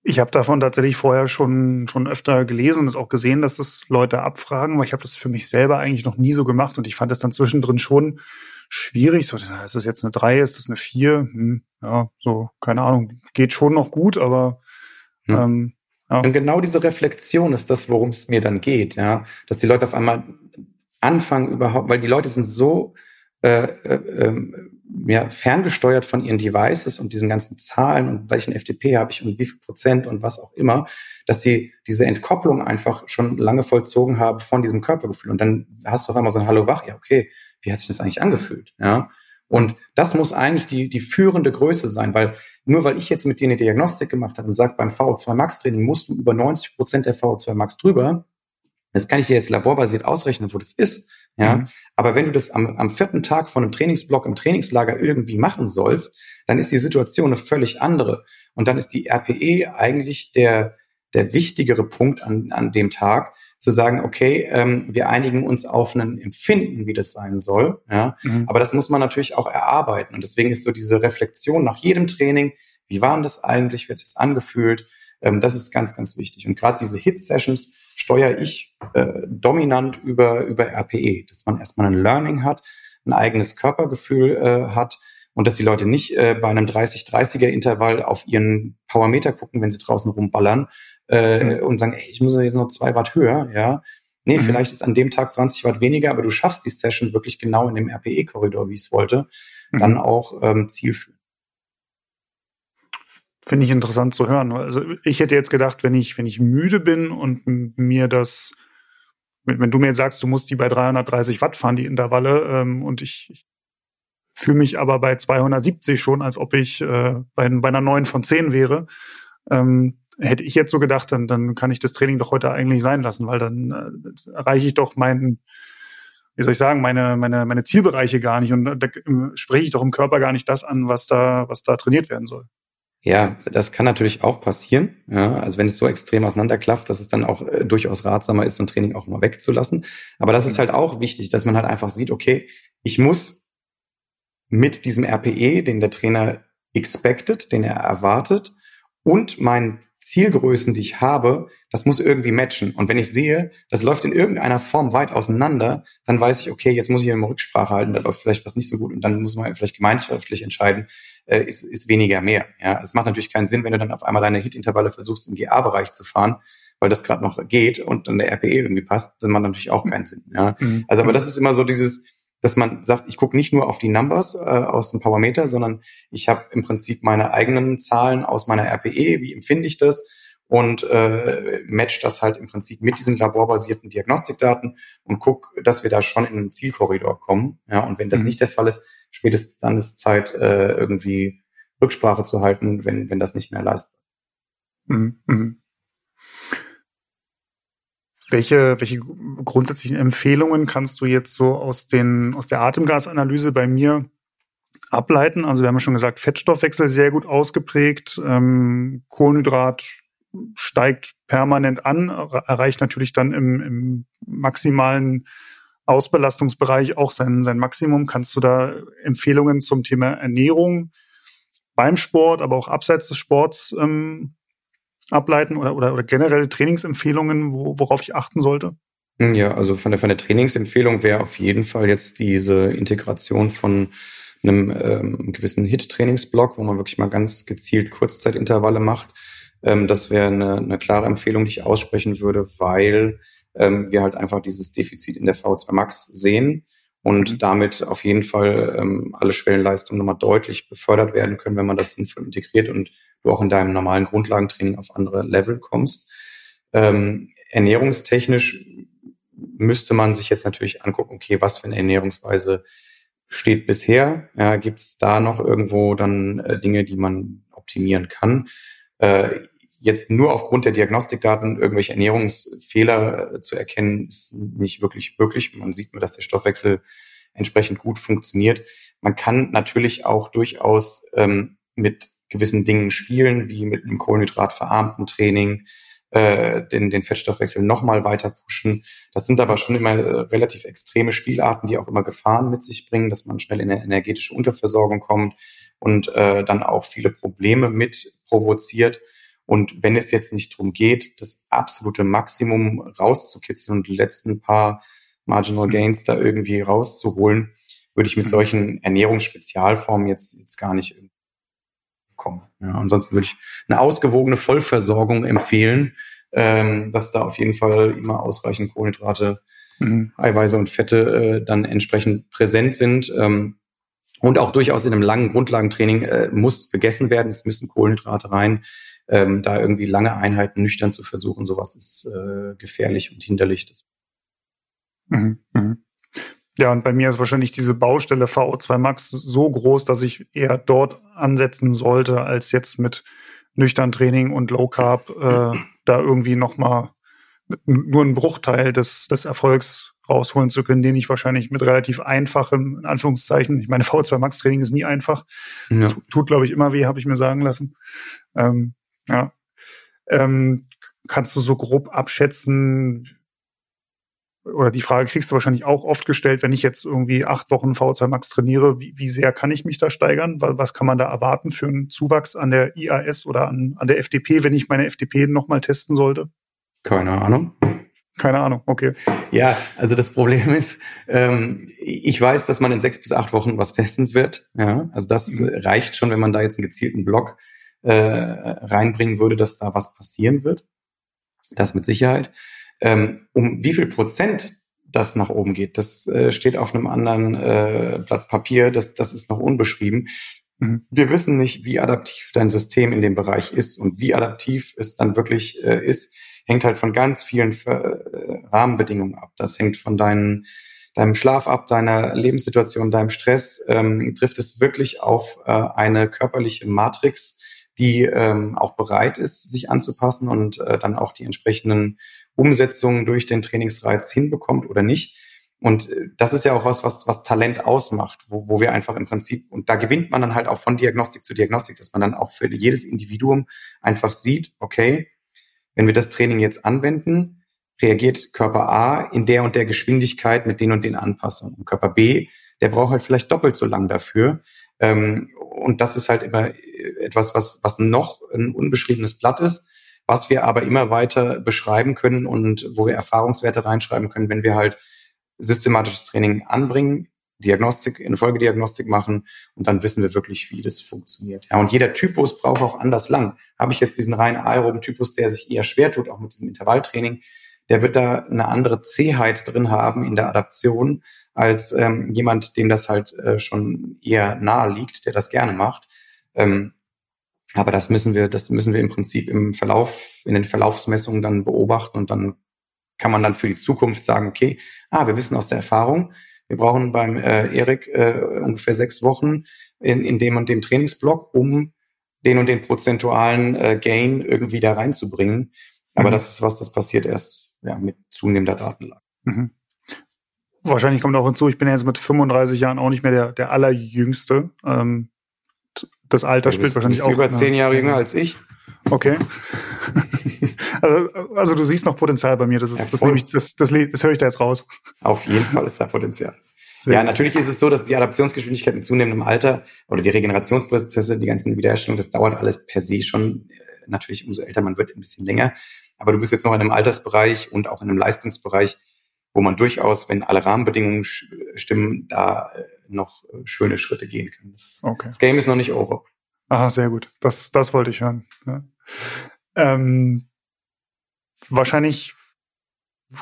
Ich habe davon tatsächlich vorher schon schon öfter gelesen und es auch gesehen, dass das Leute abfragen, weil ich habe das für mich selber eigentlich noch nie so gemacht und ich fand es dann zwischendrin schon schwierig. So, ist das jetzt eine drei, ist das eine vier? Hm, ja, so keine Ahnung, geht schon noch gut, aber hm. ähm, ja. Und genau diese Reflexion ist das, worum es mir dann geht, ja, dass die Leute auf einmal anfangen überhaupt, weil die Leute sind so äh, äh, ähm, ja, ferngesteuert von ihren Devices und diesen ganzen Zahlen und welchen FTP habe ich und wie viel Prozent und was auch immer, dass sie diese Entkopplung einfach schon lange vollzogen haben von diesem Körpergefühl. Und dann hast du auf einmal so ein Hallo wach, ja, okay, wie hat sich das eigentlich angefühlt? Ja. Und das muss eigentlich die, die führende Größe sein, weil nur weil ich jetzt mit dir eine Diagnostik gemacht habe und sage, beim VO2 Max Training musst du über 90 Prozent der VO2 Max drüber, das kann ich dir jetzt laborbasiert ausrechnen, wo das ist. Ja, mhm. aber wenn du das am, am vierten Tag von einem Trainingsblock im Trainingslager irgendwie machen sollst, dann ist die Situation eine völlig andere. Und dann ist die RPE eigentlich der, der wichtigere Punkt an, an dem Tag, zu sagen, okay, ähm, wir einigen uns auf ein Empfinden, wie das sein soll. Ja, mhm. aber das muss man natürlich auch erarbeiten. Und deswegen ist so diese Reflexion nach jedem Training, wie war denn das eigentlich, wie hat sich das angefühlt, ähm, das ist ganz, ganz wichtig. Und gerade diese Hit-Sessions, steuere ich äh, dominant über, über RPE, dass man erstmal ein Learning hat, ein eigenes Körpergefühl äh, hat und dass die Leute nicht äh, bei einem 30-30er Intervall auf ihren Powermeter gucken, wenn sie draußen rumballern äh, mhm. und sagen, ey, ich muss jetzt noch zwei Watt höher, ja. Nee, mhm. vielleicht ist an dem Tag 20 Watt weniger, aber du schaffst die Session wirklich genau in dem RPE-Korridor, wie ich es wollte, mhm. dann auch ähm, zielführend. Finde ich interessant zu hören. Also ich hätte jetzt gedacht, wenn ich, wenn ich müde bin und mir das, wenn du mir jetzt sagst, du musst die bei 330 Watt fahren, die Intervalle, ähm, und ich, ich fühle mich aber bei 270 schon, als ob ich äh, bei, bei einer 9 von 10 wäre, ähm, hätte ich jetzt so gedacht, dann, dann kann ich das Training doch heute eigentlich sein lassen, weil dann äh, erreiche ich doch meinen, wie soll ich sagen, meine, meine, meine Zielbereiche gar nicht und da spreche ich doch im Körper gar nicht das an, was da, was da trainiert werden soll. Ja, das kann natürlich auch passieren. Ja, also wenn es so extrem auseinanderklafft, dass es dann auch äh, durchaus ratsamer ist, so ein Training auch mal wegzulassen. Aber das ist halt auch wichtig, dass man halt einfach sieht, okay, ich muss mit diesem RPE, den der Trainer expected, den er erwartet, und meinen Zielgrößen, die ich habe, das muss irgendwie matchen. Und wenn ich sehe, das läuft in irgendeiner Form weit auseinander, dann weiß ich, okay, jetzt muss ich immer Rücksprache halten, da läuft vielleicht was nicht so gut und dann muss man vielleicht gemeinschaftlich entscheiden, äh, ist, ist weniger mehr. Ja, es macht natürlich keinen Sinn, wenn du dann auf einmal deine Hit-Intervalle versuchst, im GA-Bereich zu fahren, weil das gerade noch geht und dann der RPE irgendwie passt, dann macht natürlich auch keinen Sinn. Ja, mhm. also aber das ist immer so dieses, dass man sagt, ich gucke nicht nur auf die Numbers äh, aus dem Powermeter, sondern ich habe im Prinzip meine eigenen Zahlen aus meiner RPE, wie empfinde ich das? und äh, match das halt im Prinzip mit diesen laborbasierten Diagnostikdaten und guck, dass wir da schon in einen Zielkorridor kommen. Ja, und wenn das mhm. nicht der Fall ist, spätestens dann ist Zeit, äh, irgendwie Rücksprache zu halten, wenn, wenn das nicht mehr leistbar. Mhm. Welche, welche grundsätzlichen Empfehlungen kannst du jetzt so aus, den, aus der Atemgasanalyse bei mir ableiten? Also wir haben ja schon gesagt, Fettstoffwechsel sehr gut ausgeprägt, ähm, Kohlenhydrat steigt permanent an, erreicht natürlich dann im, im maximalen Ausbelastungsbereich auch sein, sein Maximum. Kannst du da Empfehlungen zum Thema Ernährung beim Sport, aber auch abseits des Sports ähm, ableiten oder, oder, oder generell Trainingsempfehlungen, wo, worauf ich achten sollte? Ja, also von der, von der Trainingsempfehlung wäre auf jeden Fall jetzt diese Integration von einem ähm, gewissen Hit-Trainingsblock, wo man wirklich mal ganz gezielt Kurzzeitintervalle macht. Ähm, das wäre eine, eine klare Empfehlung, die ich aussprechen würde, weil ähm, wir halt einfach dieses Defizit in der V2 Max sehen und mhm. damit auf jeden Fall ähm, alle Schwellenleistungen nochmal deutlich befördert werden können, wenn man das sinnvoll integriert und du auch in deinem normalen Grundlagentraining auf andere Level kommst. Ähm, ernährungstechnisch müsste man sich jetzt natürlich angucken, okay, was für eine Ernährungsweise steht bisher? Ja, Gibt es da noch irgendwo dann äh, Dinge, die man optimieren kann? Äh, jetzt nur aufgrund der Diagnostikdaten irgendwelche Ernährungsfehler äh, zu erkennen, ist nicht wirklich möglich. Man sieht nur, dass der Stoffwechsel entsprechend gut funktioniert. Man kann natürlich auch durchaus ähm, mit gewissen Dingen spielen, wie mit einem kohlenhydratverarmten Training, äh, den, den Fettstoffwechsel nochmal weiter pushen. Das sind aber schon immer äh, relativ extreme Spielarten, die auch immer Gefahren mit sich bringen, dass man schnell in eine energetische Unterversorgung kommt und äh, dann auch viele Probleme mit provoziert. Und wenn es jetzt nicht darum geht, das absolute Maximum rauszukitzeln und die letzten paar Marginal Gains da irgendwie rauszuholen, würde ich mit solchen Ernährungsspezialformen jetzt, jetzt gar nicht kommen. Ja, ansonsten würde ich eine ausgewogene Vollversorgung empfehlen, ähm, dass da auf jeden Fall immer ausreichend Kohlenhydrate, mhm. Eiweiße und Fette äh, dann entsprechend präsent sind. Ähm, und auch durchaus in einem langen Grundlagentraining äh, muss gegessen werden, es müssen Kohlenhydrate rein. Ähm, da irgendwie lange Einheiten nüchtern zu versuchen, sowas ist äh, gefährlich und hinderlich. Mhm. Mhm. Ja, und bei mir ist wahrscheinlich diese Baustelle VO2 Max so groß, dass ich eher dort ansetzen sollte, als jetzt mit nüchtern Training und Low Carb äh, da irgendwie nochmal nur einen Bruchteil des, des Erfolgs rausholen zu können, den ich wahrscheinlich mit relativ einfachen, in Anführungszeichen, ich meine, V2 Max Training ist nie einfach. Ja. Tut, tut glaube ich, immer weh, habe ich mir sagen lassen. Ähm, ja. Ähm, kannst du so grob abschätzen, oder die Frage kriegst du wahrscheinlich auch oft gestellt, wenn ich jetzt irgendwie acht Wochen V2 Max trainiere, wie, wie sehr kann ich mich da steigern? Was kann man da erwarten für einen Zuwachs an der IAS oder an, an der FDP, wenn ich meine FDP nochmal testen sollte? Keine Ahnung. Keine Ahnung, okay. Ja, also das Problem ist, ähm, ich weiß, dass man in sechs bis acht Wochen was testen wird. Ja, also das mhm. reicht schon, wenn man da jetzt einen gezielten Block äh, reinbringen würde, dass da was passieren wird. Das mit Sicherheit. Ähm, um wie viel Prozent das nach oben geht, das äh, steht auf einem anderen äh, Blatt Papier, das, das ist noch unbeschrieben. Mhm. Wir wissen nicht, wie adaptiv dein System in dem Bereich ist und wie adaptiv es dann wirklich äh, ist, hängt halt von ganz vielen äh, Rahmenbedingungen ab. Das hängt von deinen, deinem Schlaf ab, deiner Lebenssituation, deinem Stress. Ähm, trifft es wirklich auf äh, eine körperliche Matrix, die ähm, auch bereit ist, sich anzupassen und äh, dann auch die entsprechenden Umsetzung durch den Trainingsreiz hinbekommt oder nicht. Und äh, das ist ja auch was, was, was Talent ausmacht, wo, wo wir einfach im Prinzip, und da gewinnt man dann halt auch von Diagnostik zu Diagnostik, dass man dann auch für jedes Individuum einfach sieht, okay, wenn wir das Training jetzt anwenden, reagiert Körper A in der und der Geschwindigkeit mit den und den Anpassungen. Und Körper B, der braucht halt vielleicht doppelt so lang dafür. Ähm, und das ist halt immer etwas, was, was noch ein unbeschriebenes Blatt ist was wir aber immer weiter beschreiben können und wo wir Erfahrungswerte reinschreiben können, wenn wir halt systematisches Training anbringen, Diagnostik, in Folgediagnostik machen und dann wissen wir wirklich, wie das funktioniert. Ja, und jeder Typus braucht auch anders lang. Habe ich jetzt diesen rein aeroben Typus, der sich eher schwer tut, auch mit diesem Intervalltraining, der wird da eine andere Zähheit drin haben in der Adaption als ähm, jemand, dem das halt äh, schon eher nahe liegt, der das gerne macht. Ähm, Aber das müssen wir, das müssen wir im Prinzip im Verlauf, in den Verlaufsmessungen dann beobachten und dann kann man dann für die Zukunft sagen, okay, ah, wir wissen aus der Erfahrung, wir brauchen beim äh, Erik äh, ungefähr sechs Wochen in, in dem und dem Trainingsblock, um den und den prozentualen äh, Gain irgendwie da reinzubringen. Aber mhm. das ist was, das passiert erst ja, mit zunehmender Datenlage. Mhm. Wahrscheinlich kommt auch hinzu, ich bin ja jetzt mit 35 Jahren auch nicht mehr der, der allerjüngste. Ähm, das Alter spielt wahrscheinlich auch. über zehn Jahre jünger als ich. Okay. also, also du siehst noch Potenzial bei mir. Das ist, ja, das nehme ich, das, das, das höre ich da jetzt raus. Auf jeden Fall ist da Potenzial. Sehr ja, natürlich ist es so, dass die Adaptionsgeschwindigkeit in zunehmendem Alter oder die Regenerationsprozesse, die ganzen Wiederherstellungen, das dauert alles per se schon. Äh, natürlich, umso älter man wird, ein bisschen länger. Aber du bist jetzt noch in einem Altersbereich und auch in einem Leistungsbereich, wo man durchaus, wenn alle Rahmenbedingungen stimmen, da äh, noch äh, schöne Schritte gehen kann. Das, okay. das Game ist noch nicht over. Aha, sehr gut. Das, das wollte ich hören. Ja. Ähm, wahrscheinlich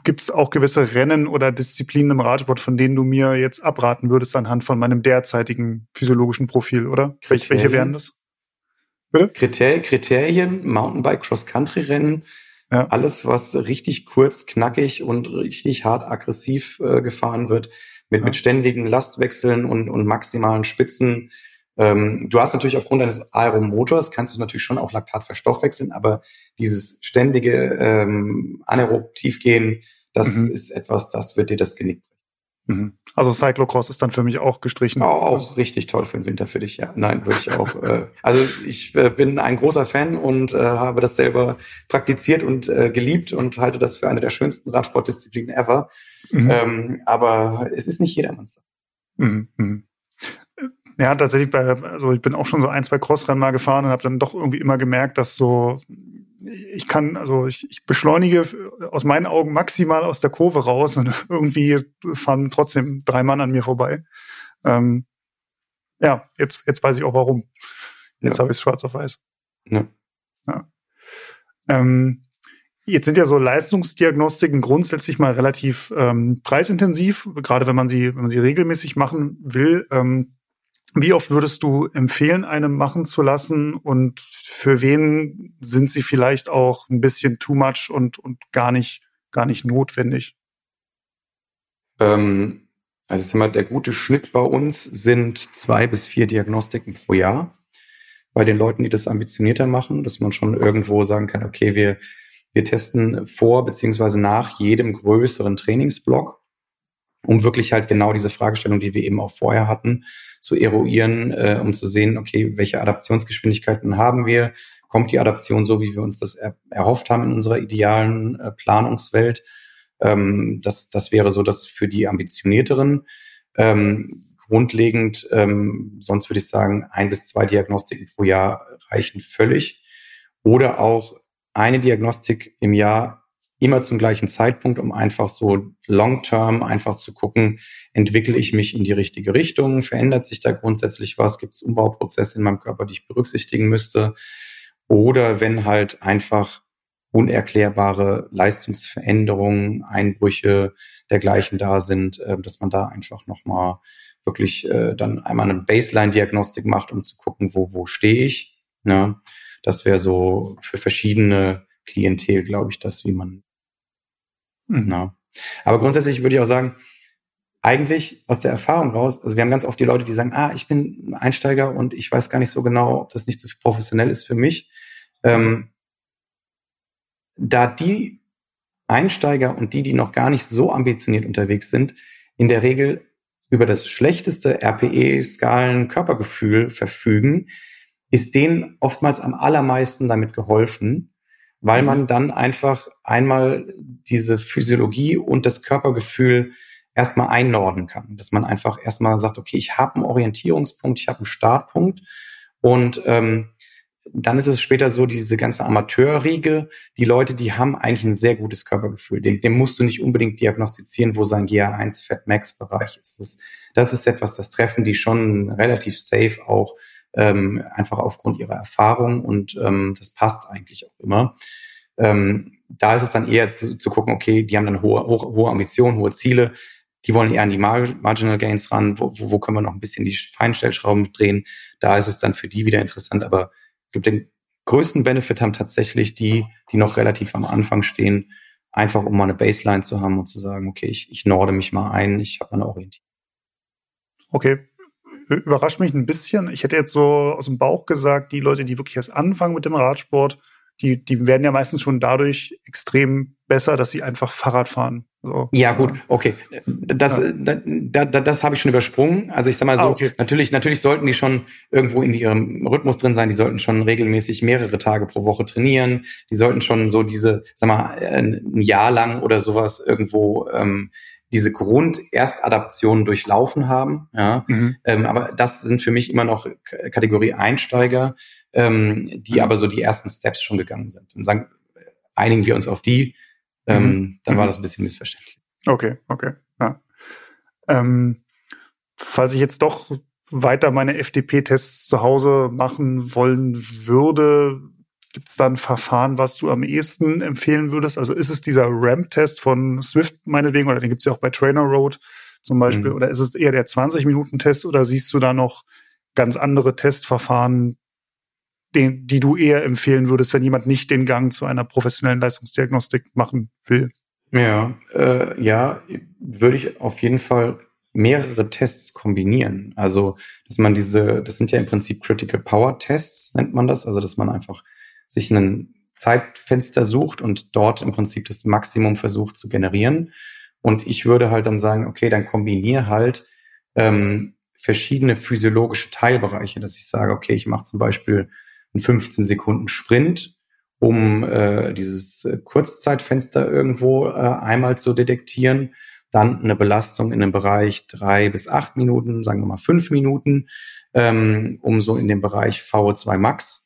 gibt es auch gewisse Rennen oder Disziplinen im Radsport, von denen du mir jetzt abraten würdest anhand von meinem derzeitigen physiologischen Profil, oder? Kriterien. Welche wären das? Bitte? Kriterien, Kriterien Mountainbike, Cross-Country-Rennen, ja. alles, was richtig kurz, knackig und richtig hart aggressiv äh, gefahren wird, mit, ja. mit ständigen Lastwechseln und, und maximalen Spitzen. Ähm, du hast natürlich aufgrund deines Aeromotors, kannst du natürlich schon auch Laktat verstoffwechseln, aber dieses ständige ähm, anaerob Tiefgehen, das mhm. ist etwas, das wird dir das Genick brechen. Mhm. Also Cyclocross ist dann für mich auch gestrichen. Auch, auch richtig toll für den Winter für dich, ja. Nein, würde ich auch. äh, also ich äh, bin ein großer Fan und äh, habe das selber praktiziert und äh, geliebt und halte das für eine der schönsten Radsportdisziplinen ever. Mhm. Ähm, aber es ist nicht jedermanns. Mhm. Mhm. Ja, tatsächlich bei, also ich bin auch schon so ein, zwei Crossrennen mal gefahren und habe dann doch irgendwie immer gemerkt, dass so ich kann, also ich, ich beschleunige aus meinen Augen maximal aus der Kurve raus und irgendwie fahren trotzdem drei Mann an mir vorbei. Ähm, ja, jetzt, jetzt weiß ich auch warum. Jetzt ja. habe ich es schwarz auf weiß. Ja. ja. Ähm, jetzt sind ja so Leistungsdiagnostiken grundsätzlich mal relativ ähm, preisintensiv, gerade wenn man sie, wenn man sie regelmäßig machen will. Ähm, wie oft würdest du empfehlen, eine machen zu lassen und für wen sind sie vielleicht auch ein bisschen too much und, und gar nicht, gar nicht notwendig? Ähm, also ist immer der gute Schnitt bei uns sind zwei bis vier Diagnostiken pro Jahr. Bei den Leuten, die das ambitionierter machen, dass man schon irgendwo sagen kann, okay, wir, wir testen vor beziehungsweise nach jedem größeren Trainingsblock, um wirklich halt genau diese Fragestellung, die wir eben auch vorher hatten, zu eruieren, äh, um zu sehen, okay, welche Adaptionsgeschwindigkeiten haben wir? Kommt die Adaption so, wie wir uns das er erhofft haben in unserer idealen äh, Planungswelt? Ähm, das, das wäre so das für die ambitionierteren. Ähm, grundlegend, ähm, sonst würde ich sagen, ein bis zwei Diagnostiken pro Jahr reichen völlig. Oder auch eine Diagnostik im Jahr immer zum gleichen Zeitpunkt, um einfach so long-term einfach zu gucken, entwickle ich mich in die richtige Richtung, verändert sich da grundsätzlich was, gibt es Umbauprozesse in meinem Körper, die ich berücksichtigen müsste. Oder wenn halt einfach unerklärbare Leistungsveränderungen, Einbrüche dergleichen da sind, äh, dass man da einfach nochmal wirklich äh, dann einmal eine Baseline-Diagnostik macht, um zu gucken, wo, wo stehe ich. Ne? Das wäre so für verschiedene Klientel, glaube ich, das, wie man Ja. Aber grundsätzlich würde ich auch sagen, eigentlich aus der Erfahrung raus, also wir haben ganz oft die Leute, die sagen, ah, ich bin ein Einsteiger und ich weiß gar nicht so genau, ob das nicht so professionell ist für mich. Ähm, da die Einsteiger und die, die noch gar nicht so ambitioniert unterwegs sind, in der Regel über das schlechteste RPE-Skalen-Körpergefühl verfügen, ist denen oftmals am allermeisten damit geholfen, weil mhm. man dann einfach einmal diese Physiologie und das Körpergefühl erstmal einnorden kann. Dass man einfach erstmal sagt, okay, ich habe einen Orientierungspunkt, ich habe einen Startpunkt und ähm, dann ist es später so, diese ganze Amateurriege, die Leute, die haben eigentlich ein sehr gutes Körpergefühl. Dem, dem musst du nicht unbedingt diagnostizieren, wo sein GA1 Fat Max Bereich ist. Das, das ist etwas, das treffen die schon relativ safe auch ähm, einfach aufgrund ihrer Erfahrung und ähm, das passt eigentlich auch immer. Ähm, da ist es dann eher zu, zu gucken, okay, die haben dann hohe, hohe, hohe Ambitionen, hohe Ziele, die wollen eher an die Marginal Gains ran, wo, wo können wir noch ein bisschen die Feinstellschrauben drehen. Da ist es dann für die wieder interessant, aber den größten Benefit haben tatsächlich die, die noch relativ am Anfang stehen, einfach um mal eine Baseline zu haben und zu sagen, okay, ich, ich norde mich mal ein, ich habe eine Orientierung. Okay, überrascht mich ein bisschen. Ich hätte jetzt so aus dem Bauch gesagt, die Leute, die wirklich erst anfangen mit dem Radsport, die, die werden ja meistens schon dadurch extrem besser, dass sie einfach Fahrrad fahren. So. Ja, gut, okay. Das, ja. da, da, da, das habe ich schon übersprungen. Also ich sag mal so, ah, okay. natürlich, natürlich sollten die schon irgendwo in ihrem Rhythmus drin sein, die sollten schon regelmäßig mehrere Tage pro Woche trainieren, die sollten schon so diese, sag mal, ein Jahr lang oder sowas irgendwo ähm, diese Grunderstadaption durchlaufen haben. Ja, mhm. ähm, aber das sind für mich immer noch Kategorie Einsteiger, ähm, die mhm. aber so die ersten Steps schon gegangen sind. Und sagen, einigen wir uns auf die, ähm, mhm. dann war mhm. das ein bisschen missverständlich. Okay, okay. Ja. Ähm, falls ich jetzt doch weiter meine FDP-Tests zu Hause machen wollen würde, gibt es da ein Verfahren, was du am ehesten empfehlen würdest? Also ist es dieser Ramp-Test von Swift meinetwegen, oder den gibt es ja auch bei Trainer Road zum Beispiel, mhm. oder ist es eher der 20-Minuten-Test oder siehst du da noch ganz andere Testverfahren, den, die du eher empfehlen würdest, wenn jemand nicht den Gang zu einer professionellen Leistungsdiagnostik machen will? Ja, äh, ja, würde ich auf jeden Fall mehrere Tests kombinieren. Also, dass man diese, das sind ja im Prinzip Critical Power Tests, nennt man das. Also, dass man einfach sich ein Zeitfenster sucht und dort im Prinzip das Maximum versucht zu generieren. Und ich würde halt dann sagen, okay, dann kombiniere halt ähm, verschiedene physiologische Teilbereiche, dass ich sage, okay, ich mache zum Beispiel einen 15 Sekunden Sprint, um äh, dieses äh, Kurzzeitfenster irgendwo äh, einmal zu detektieren. Dann eine Belastung in einem Bereich drei bis acht Minuten, sagen wir mal fünf Minuten, ähm, um so in dem Bereich VO2 Max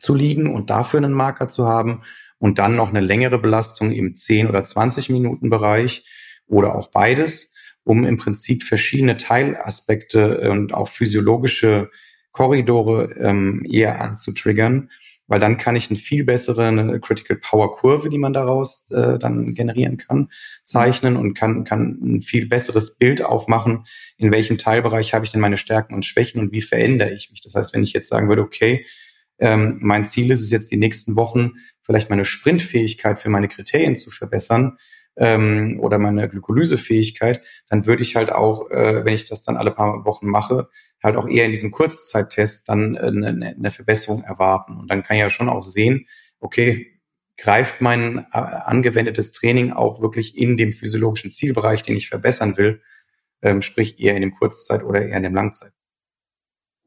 zu liegen und dafür einen Marker zu haben. Und dann noch eine längere Belastung im 10 oder 20 Minuten Bereich oder auch beides, um im Prinzip verschiedene Teilaspekte und auch physiologische Korridore ähm, eher anzutriggern, weil dann kann ich eine viel bessere Critical Power Kurve, die man daraus äh, dann generieren kann, zeichnen und kann, kann ein viel besseres Bild aufmachen, in welchem Teilbereich habe ich denn meine Stärken und Schwächen und wie verändere ich mich. Das heißt, wenn ich jetzt sagen würde, okay, ähm, mein Ziel ist es jetzt die nächsten Wochen, vielleicht meine Sprintfähigkeit für meine Kriterien zu verbessern, ähm, oder meine Glykolysefähigkeit, dann würde ich halt auch, äh, wenn ich das dann alle paar Wochen mache, halt auch eher in diesem Kurzzeittest dann äh, eine, eine Verbesserung erwarten. Und dann kann ich ja schon auch sehen, okay, greift mein äh, angewendetes Training auch wirklich in dem physiologischen Zielbereich, den ich verbessern will, ähm, sprich eher in dem Kurzzeit oder eher in dem Langzeit.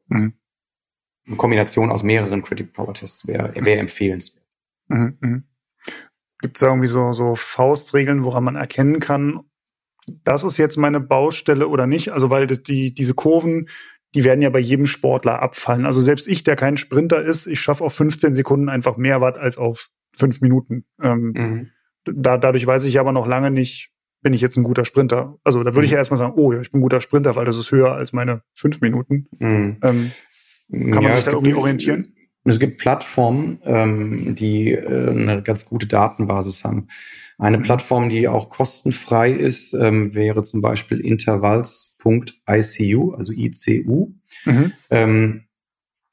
Mhm. Eine Kombination aus mehreren Critical Power Tests wäre wär empfehlenswert. Mhm, mh. Gibt es da irgendwie so, so Faustregeln, woran man erkennen kann, das ist jetzt meine Baustelle oder nicht? Also, weil das, die, diese Kurven, die werden ja bei jedem Sportler abfallen. Also selbst ich, der kein Sprinter ist, ich schaffe auf 15 Sekunden einfach mehr Watt als auf fünf Minuten. Ähm, mhm. da, dadurch weiß ich aber noch lange nicht, bin ich jetzt ein guter Sprinter. Also da würde mhm. ich ja erstmal sagen, oh ja, ich bin ein guter Sprinter, weil das ist höher als meine fünf Minuten. Mhm. Ähm, kann man ja, sich da irgendwie orientieren? es gibt Plattformen, ähm, die äh, eine ganz gute Datenbasis haben. Eine mhm. Plattform, die auch kostenfrei ist, ähm, wäre zum Beispiel intervals.icu, also ICU. Mhm. Ähm,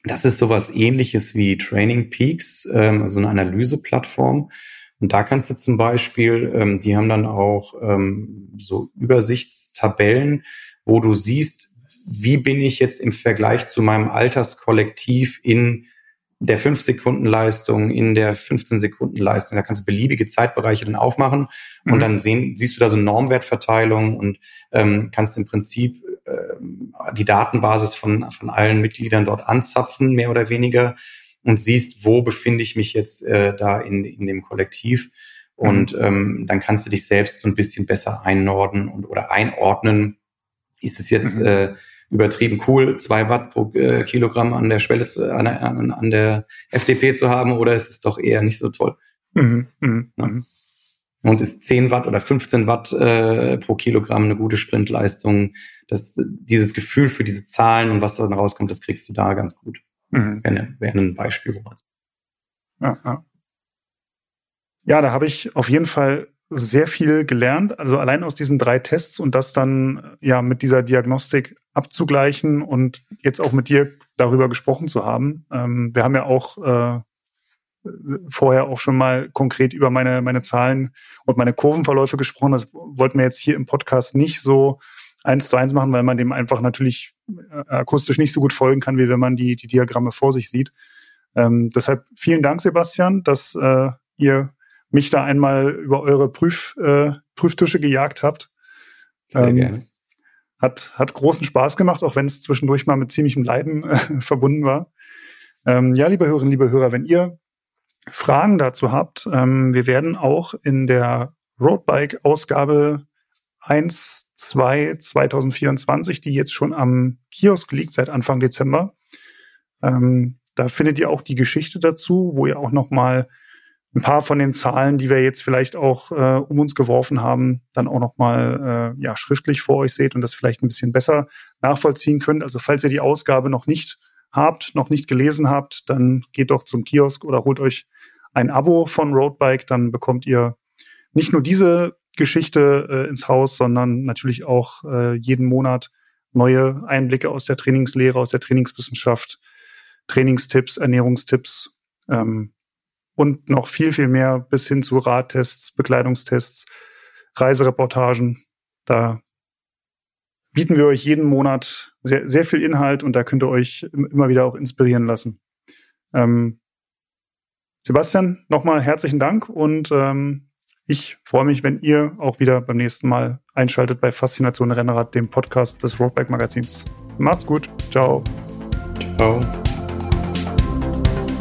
das ist sowas ähnliches wie Training Peaks, ähm, also eine Analyseplattform. Und da kannst du zum Beispiel, ähm, die haben dann auch ähm, so Übersichtstabellen, wo du siehst, wie bin ich jetzt im Vergleich zu meinem Alterskollektiv in der 5-Sekunden-Leistung, in der 15-Sekunden-Leistung. Da kannst du beliebige Zeitbereiche dann aufmachen und mhm. dann sehen, siehst du da so Normwertverteilung und ähm, kannst im Prinzip äh, die Datenbasis von, von allen Mitgliedern dort anzapfen, mehr oder weniger, und siehst, wo befinde ich mich jetzt äh, da in, in dem Kollektiv. Und mhm. ähm, dann kannst du dich selbst so ein bisschen besser einnorden und oder einordnen. Ist es jetzt mhm. äh, übertrieben cool, zwei Watt pro äh, Kilogramm an der Schwelle zu, an, an, an der FDP zu haben oder ist es doch eher nicht so toll? Mhm, mh, ja. Mhm. Und ist 10 Watt oder 15 Watt äh, pro Kilogramm eine gute Sprintleistung? Das, dieses Gefühl für diese Zahlen und was dann rauskommt, das kriegst du da ganz gut. Mhm. Wäre, wäre ein Beispiel. Ja, ja. ja, da habe ich auf jeden Fall sehr viel gelernt, also allein aus diesen drei Tests und das dann ja mit dieser Diagnostik abzugleichen und jetzt auch mit dir darüber gesprochen zu haben. Ähm, wir haben ja auch äh, vorher auch schon mal konkret über meine, meine Zahlen und meine Kurvenverläufe gesprochen. Das wollten wir jetzt hier im Podcast nicht so eins zu eins machen, weil man dem einfach natürlich äh, akustisch nicht so gut folgen kann, wie wenn man die, die Diagramme vor sich sieht. Ähm, deshalb vielen Dank, Sebastian, dass äh, ihr mich da einmal über eure Prüf, äh, Prüftische gejagt habt. Sehr ähm, gerne. Hat, hat großen Spaß gemacht, auch wenn es zwischendurch mal mit ziemlichem Leiden äh, verbunden war. Ähm, ja, liebe Hörerinnen, liebe Hörer, wenn ihr Fragen dazu habt, ähm, wir werden auch in der Roadbike-Ausgabe 1, 2 2024, die jetzt schon am Kiosk liegt seit Anfang Dezember. Ähm, da findet ihr auch die Geschichte dazu, wo ihr auch noch mal ein paar von den Zahlen, die wir jetzt vielleicht auch äh, um uns geworfen haben, dann auch noch mal äh, ja schriftlich vor euch seht und das vielleicht ein bisschen besser nachvollziehen könnt. Also falls ihr die Ausgabe noch nicht habt, noch nicht gelesen habt, dann geht doch zum Kiosk oder holt euch ein Abo von Roadbike, dann bekommt ihr nicht nur diese Geschichte äh, ins Haus, sondern natürlich auch äh, jeden Monat neue Einblicke aus der Trainingslehre, aus der Trainingswissenschaft, Trainingstipps, Ernährungstipps ähm, und noch viel, viel mehr bis hin zu Radtests, Bekleidungstests, Reisereportagen. Da bieten wir euch jeden Monat sehr, sehr viel Inhalt und da könnt ihr euch immer wieder auch inspirieren lassen. Ähm, Sebastian, nochmal herzlichen Dank und ähm, ich freue mich, wenn ihr auch wieder beim nächsten Mal einschaltet bei Faszination Rennrad, dem Podcast des Roadbike Magazins. Macht's gut. Ciao. Ciao.